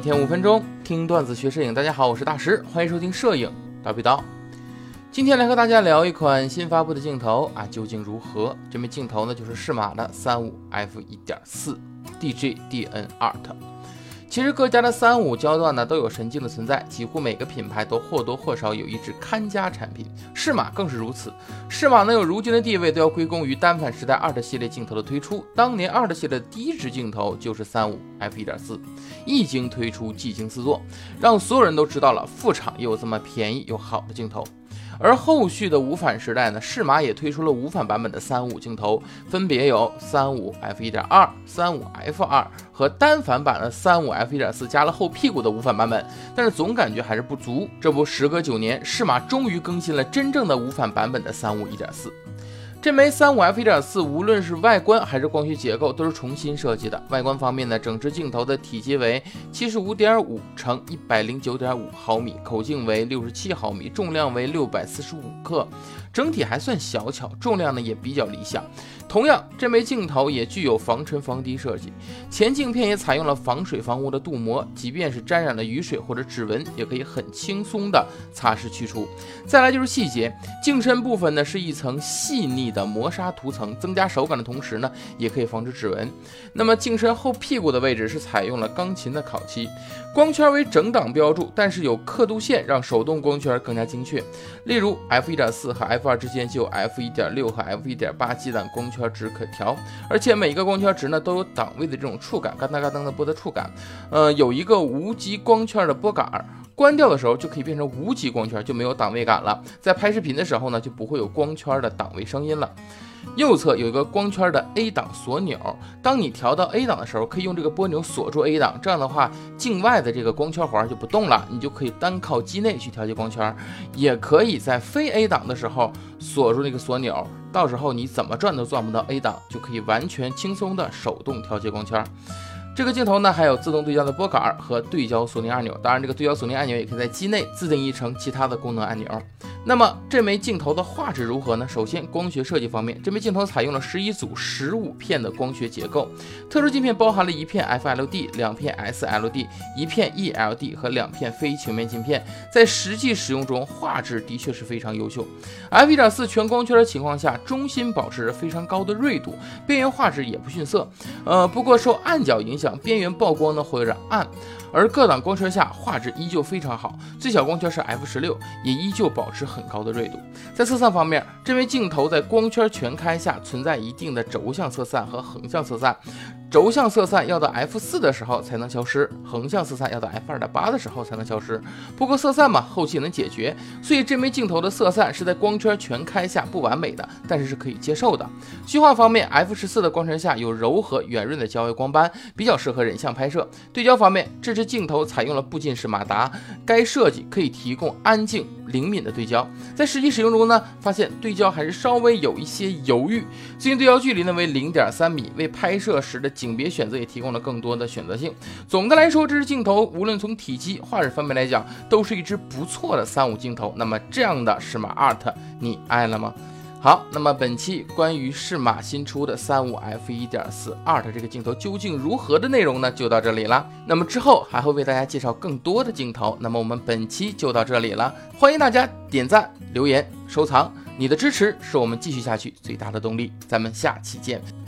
每天五分钟听段子学摄影，大家好，我是大石，欢迎收听摄影叨逼叨。今天来和大家聊一款新发布的镜头啊，究竟如何？这枚镜头呢，就是适马的三五 f 一点四 DGDN Art。其实各家的三五焦段呢都有神镜的存在，几乎每个品牌都或多或少有一支看家产品，适马更是如此。适马能有如今的地位，都要归功于单反时代二的系列镜头的推出。当年二的系列第一支镜头就是三五 f 一点四，一经推出，技惊四座，让所有人都知道了副厂也有这么便宜又好的镜头。而后续的无反时代呢，适马也推出了无反版本的三五镜头，分别有三五 f 一点二、三五 f 二和单反版的三五 f 一点四加了后屁股的无反版本，但是总感觉还是不足。这不，时隔九年，适马终于更新了真正的无反版本的三五一点四。这枚三五 f 一点四，无论是外观还是光学结构，都是重新设计的。外观方面呢，整支镜头的体积为七十五点五乘一百零九点五毫米，口径为六十七毫米，重量为六百四十五克。整体还算小巧，重量呢也比较理想。同样，这枚镜头也具有防尘防滴设计，前镜片也采用了防水防污的镀膜，即便是沾染了雨水或者指纹，也可以很轻松的擦拭去除。再来就是细节，镜身部分呢是一层细腻的磨砂涂层，增加手感的同时呢，也可以防止指纹。那么镜身后屁股的位置是采用了钢琴的烤漆，光圈为整档标注，但是有刻度线让手动光圈更加精确。例如 f 一点四和 f F 二之间就有 F 一点六和 F 一点八基档光圈值可调，而且每一个光圈值呢都有档位的这种触感，嘎噔嘎噔的波的触感。呃，有一个无极光圈的拨杆，关掉的时候就可以变成无极光圈，就没有档位感了。在拍视频的时候呢，就不会有光圈的档位声音了。右侧有一个光圈的 A 档锁钮，当你调到 A 档的时候，可以用这个拨钮锁住 A 档，这样的话，境外的这个光圈环就不动了，你就可以单靠机内去调节光圈，也可以在非 A 档的时候锁住那个锁钮，到时候你怎么转都转不到 A 档，就可以完全轻松的手动调节光圈。这个镜头呢，还有自动对焦的拨杆和对焦锁定按钮，当然这个对焦锁定按钮也可以在机内自定义成其他的功能按钮。那么这枚镜头的画质如何呢？首先，光学设计方面，这枚镜头采用了十一组十五片的光学结构，特殊镜片包含了一片 FLD、两片 SLD、一片 ELD 和两片非球面镜片，在实际使用中，画质的确是非常优秀。f1.4 全光圈的情况下，中心保持着非常高的锐度，边缘画质也不逊色。呃，不过受暗角影响，边缘曝光呢会有点暗。而各档光圈下画质依旧非常好，最小光圈是 f 十六，也依旧保持很高的锐度。在色散方面，这枚镜头在光圈全开下存在一定的轴向色散和横向色散。轴向色散要到 f 四的时候才能消失，横向色散要到 f 二点八的时候才能消失。不过色散嘛，后期能解决，所以这枚镜头的色散是在光圈全开下不完美的，但是是可以接受的。虚化方面，f 十四的光圈下有柔和圆润的焦微光斑，比较适合人像拍摄。对焦方面，这支镜头采用了步进式马达，该设计可以提供安静。灵敏的对焦，在实际使用中呢，发现对焦还是稍微有一些犹豫。最近对焦距离呢为零点三米，为拍摄时的景别选择也提供了更多的选择性。总的来说，这支镜头无论从体积、画质方面来讲，都是一支不错的三五镜头。那么这样的适马 Art，你爱了吗？好，那么本期关于适马新出的三五 f 一点四 art 这个镜头究竟如何的内容呢？就到这里了。那么之后还会为大家介绍更多的镜头。那么我们本期就到这里了，欢迎大家点赞、留言、收藏，你的支持是我们继续下去最大的动力。咱们下期见。